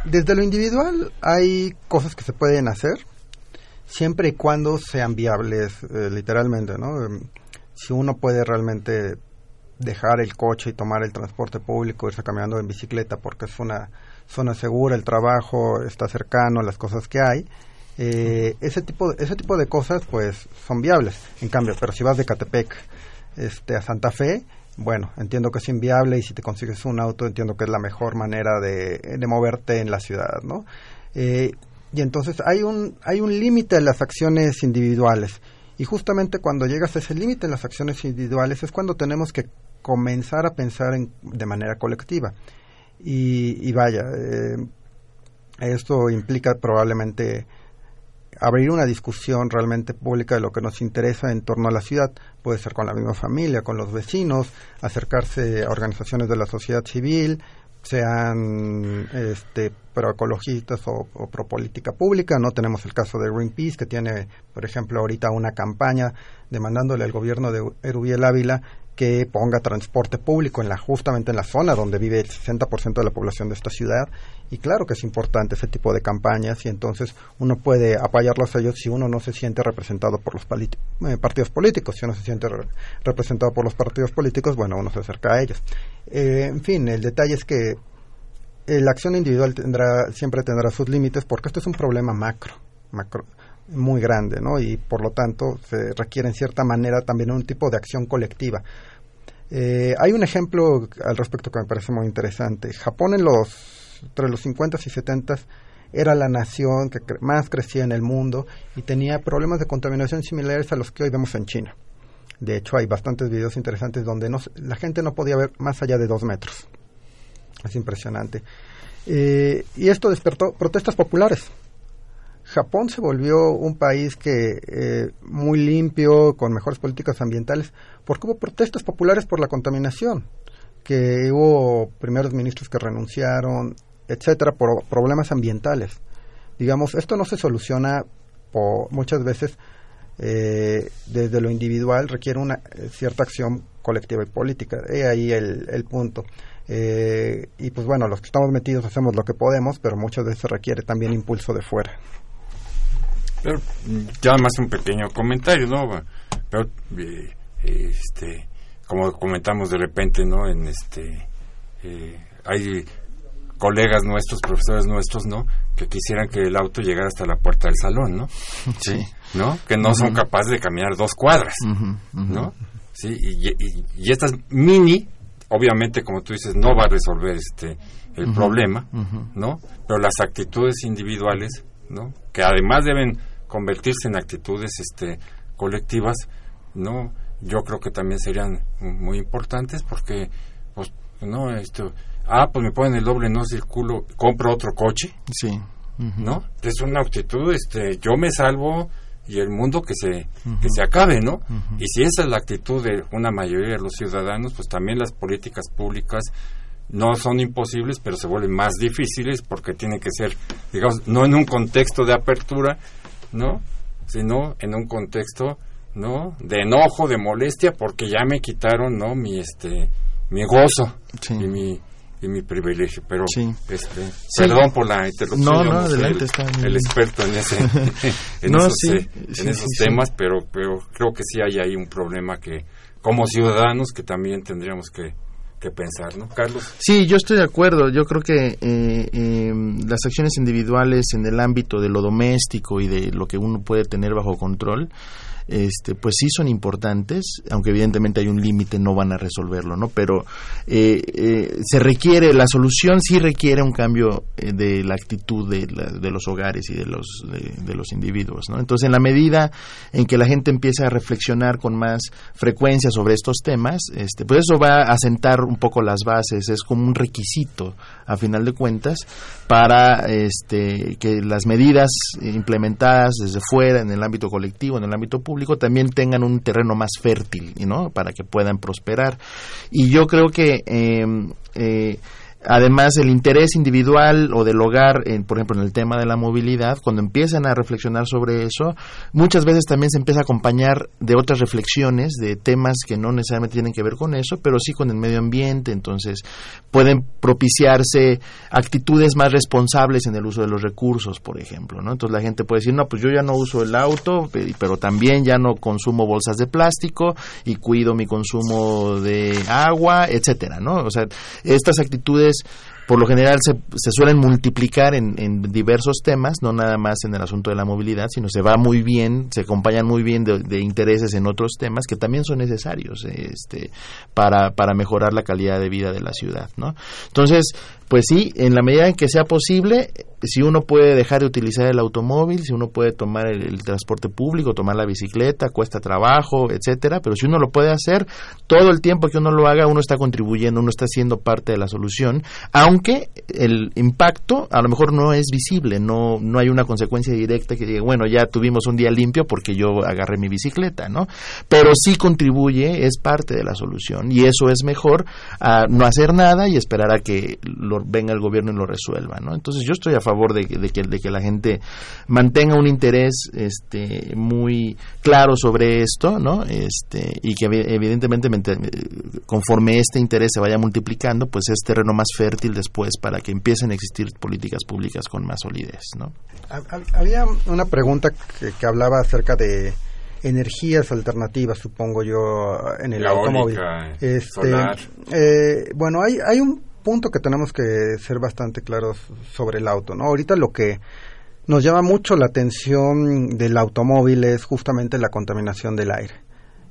desde lo individual hay cosas que se pueden hacer siempre y cuando sean viables, eh, literalmente, ¿no? Si uno puede realmente dejar el coche y tomar el transporte público, irse caminando en bicicleta porque es una zona segura, el trabajo está cercano, las cosas que hay, eh, ese tipo ese tipo de cosas pues son viables. En cambio, pero si vas de Catepec este a Santa Fe, bueno, entiendo que es inviable y si te consigues un auto entiendo que es la mejor manera de, moverte en la ciudad, ¿no? Eh, y entonces hay un hay un límite en las acciones individuales y justamente cuando llegas a ese límite en las acciones individuales es cuando tenemos que comenzar a pensar en, de manera colectiva. Y, vaya, eh, esto implica probablemente abrir una discusión realmente pública de lo que nos interesa en torno a la ciudad. Puede ser con la misma familia, con los vecinos, acercarse a organizaciones de la sociedad civil, sean este, proecologistas o, o pro política pública. No tenemos el caso de Greenpeace, que tiene, por ejemplo, ahorita una campaña demandándole al gobierno de Erubiel Ávila que ponga transporte público en la justamente en la zona donde vive el 60% de la población de esta ciudad. Y claro que es importante ese tipo de campañas y entonces uno puede apoyarlos a ellos si uno no se siente representado por los eh, partidos políticos. Si uno se siente representado por los partidos políticos bueno uno se acerca a ellos. Eh, en fin el detalle es que eh, la acción individual tendrá siempre tendrá sus límites porque esto es un problema macro macro muy grande, ¿no? Y por lo tanto se requiere en cierta manera también un tipo de acción colectiva. Eh, hay un ejemplo al respecto que me parece muy interesante. Japón en los entre los 50 y 70 era la nación que más crecía en el mundo y tenía problemas de contaminación similares a los que hoy vemos en China. De hecho, hay bastantes videos interesantes donde no, la gente no podía ver más allá de dos metros. Es impresionante. Eh, y esto despertó protestas populares Japón se volvió un país que eh, muy limpio, con mejores políticas ambientales, porque hubo protestas populares por la contaminación, que hubo primeros ministros que renunciaron, etcétera, por problemas ambientales. Digamos, esto no se soluciona muchas veces eh, desde lo individual, requiere una eh, cierta acción colectiva y política. He ahí el, el punto. y pues bueno, los que estamos metidos hacemos lo que podemos, pero muchas veces requiere también impulso de fuera. Pero ya más un pequeño comentario, ¿no? Pero, eh, este, como comentamos de repente, ¿no? En este, eh, hay colegas nuestros, profesores nuestros, ¿no? Que quisieran que el auto llegara hasta la puerta del salón, ¿no? Sí. ¿No? Que no son capaces de caminar dos cuadras, ¿no? Sí, y, y, y, estas mini, obviamente, como tú dices, no va a resolver este el problema, ¿no? Pero las actitudes individuales, ¿no? Que además deben convertirse en actitudes este, colectivas, no, yo creo que también serían muy importantes porque, pues, no, esto, ah, pues me ponen el doble, no circulo, compro otro coche, sí, ¿no? Es una actitud, este, yo me salvo y el mundo que se, que se acabe, ¿no? Y si esa es la actitud de una mayoría de los ciudadanos, pues también las políticas públicas no son imposibles, pero se vuelven más difíciles porque tienen que ser, digamos, no en un contexto de apertura, ¿no? Sino en un contexto, ¿no? De enojo, de molestia, porque ya me quitaron, ¿no? Mi, este, mi gozo y mi y mi privilegio, pero este, perdón por la interrupción. No, no, adelante, el, el experto en ese en esos, eh, en esos temas, pero pero creo que sí hay ahí un problema que como ciudadanos que también tendríamos que, que pensar, ¿no? Carlos. Sí, yo estoy de acuerdo. Yo creo que eh, em, las acciones individuales en el ámbito de lo doméstico y de lo que uno puede tener bajo control, este, pues sí son importantes, aunque evidentemente hay un límite, no van a resolverlo, ¿no? Pero eh, eh, se requiere, la solución sí requiere un cambio eh, de la actitud de, de, los hogares y de los, de, los individuos, ¿no? Entonces, en la medida en que la gente empieza a reflexionar con más frecuencia sobre estos temas, este, pues eso va a sentar un poco las bases, es como un requisito, a final de cuentas, para este, que las medidas implementadas desde fuera, en el ámbito colectivo, en el ámbito público, también tengan un terreno más fértil, ¿no? Para que puedan prosperar. Y yo creo que eh, eh, Además, el interés individual o del hogar, por ejemplo, en el tema de la movilidad, cuando empiezan a reflexionar sobre eso, muchas veces también se empieza a acompañar de otras reflexiones, de temas que no necesariamente tienen que ver con eso, pero sí con el medio ambiente. Entonces, pueden propiciarse actitudes más responsables en el uso de los recursos, por ejemplo. ¿no? Entonces, la gente puede decir, no, pues yo ya no uso el auto, pero también ya no consumo bolsas de plástico y cuido mi consumo de agua, etcétera, ¿no? O sea, estas actitudes por lo general se, se suelen multiplicar en, en, diversos temas, no nada más en el asunto de la movilidad, sino se va muy bien, se acompañan muy bien de, intereses en otros temas que también son necesarios este, para, para mejorar la calidad de vida de la ciudad. ¿no? Entonces, pues sí, en la medida en que sea posible, si uno puede dejar de utilizar el automóvil, si uno puede tomar el, transporte público, tomar la bicicleta, cuesta trabajo, etcétera, pero si uno lo puede hacer, todo el tiempo que uno lo haga, uno está contribuyendo, uno está siendo parte de la solución, aunque el impacto a lo mejor no es visible, no, no hay una consecuencia directa que diga, bueno, ya tuvimos un día limpio porque yo agarré mi bicicleta, ¿no? Pero sí contribuye, es parte de la solución, y eso es mejor a no hacer nada y esperar a que lo venga el gobierno y lo resuelva, ¿no? Entonces yo estoy a favor de, que, de que la gente mantenga un interés este, muy claro sobre esto, ¿no? Este, y que evidentemente conforme este interés se vaya multiplicando, pues es terreno más fértil después para que empiecen a existir políticas públicas con más solidez, ¿no? Había una pregunta que, hablaba acerca de energías alternativas, supongo yo, en el automóvil. Este, eh, bueno, hay, hay un punto que tenemos que ser bastante claros sobre el auto, ¿no? Ahorita lo que nos llama mucho la atención del automóvil es justamente la contaminación del aire.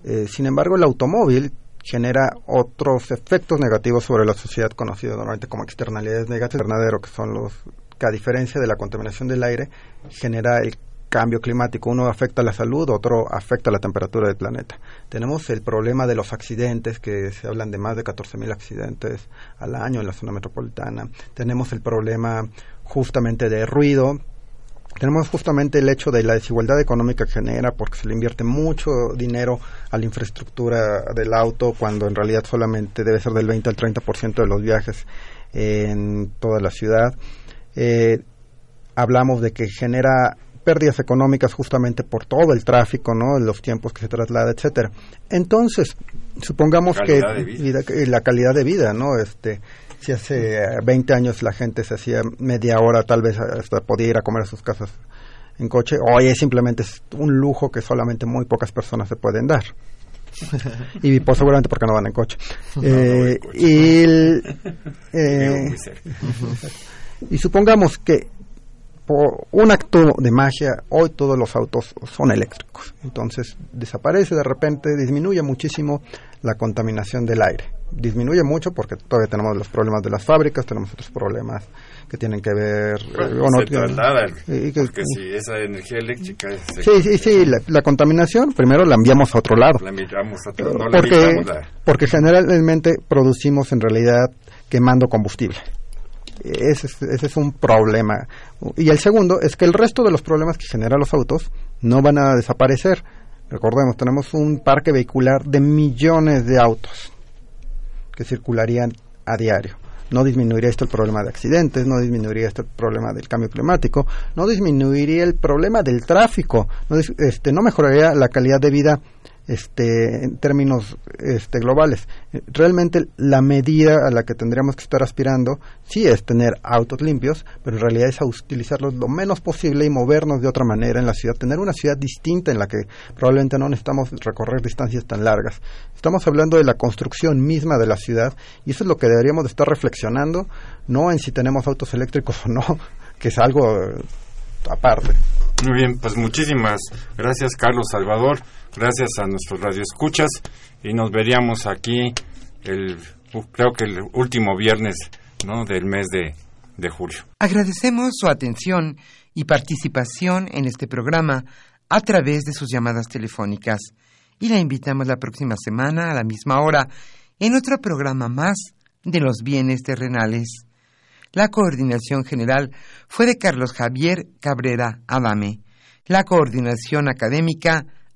Eh, sin embargo, el automóvil genera otros efectos negativos sobre la sociedad conocidos normalmente como externalidades negativas, que son los que a diferencia de la contaminación del aire genera el cambio climático. Uno afecta la salud, otro afecta la temperatura del planeta. Tenemos el problema de los accidentes, que se hablan de más de 14.000 accidentes al año en la zona metropolitana. Tenemos el problema justamente de ruido. Tenemos justamente el hecho de la desigualdad económica que genera porque se le invierte mucho dinero a la infraestructura del auto cuando en realidad solamente debe ser del 20 al 30% de los viajes en toda la ciudad. Eh, hablamos de que genera pérdidas económicas justamente por todo el tráfico, ¿no? Los tiempos que se traslada, etcétera. Entonces, supongamos que la calidad de vida, ¿no? Este, si hace 20 años la gente se hacía media hora, tal vez hasta podía ir a comer a sus casas en coche, hoy es simplemente un lujo que solamente muy pocas personas se pueden dar. y pues seguramente porque no van en coche. Eh, y, eh, y supongamos que un acto de magia, hoy todos los autos son eléctricos. Entonces desaparece de repente, disminuye muchísimo la contaminación del aire. Disminuye mucho porque todavía tenemos los problemas de las fábricas, tenemos otros problemas que tienen que ver o no, se porque si esa energía eléctrica sí sí sí la, contaminación primero la enviamos a otro lado la enviamos a otro, no porque, porque generalmente producimos en realidad quemando combustible ese, ese es un problema. Y el segundo es que el resto de los problemas que generan los autos no van a desaparecer. Recordemos, tenemos un parque vehicular de millones de autos que circularían a diario. No disminuiría esto el problema de accidentes, no disminuiría esto el problema del cambio climático, no disminuiría el problema del tráfico, no, este, no mejoraría la calidad de vida este, en términos este, globales. Realmente la medida a la que tendríamos que estar aspirando sí es tener autos limpios, pero en realidad es a utilizarlos lo menos posible y movernos de otra manera en la ciudad, tener una ciudad distinta en la que probablemente no necesitamos recorrer distancias tan largas. Estamos hablando de la construcción misma de la ciudad y eso es lo que deberíamos de estar reflexionando, no en si tenemos autos eléctricos o no, que es algo aparte. Muy bien, pues muchísimas gracias Carlos Salvador, gracias a nuestros radioescuchas y nos veríamos aquí el creo que el último viernes ¿no? del mes de, de julio. Agradecemos su atención y participación en este programa a través de sus llamadas telefónicas y la invitamos la próxima semana a la misma hora en otro programa más de los bienes terrenales. La coordinación general fue de Carlos Javier Cabrera Adame. La coordinación académica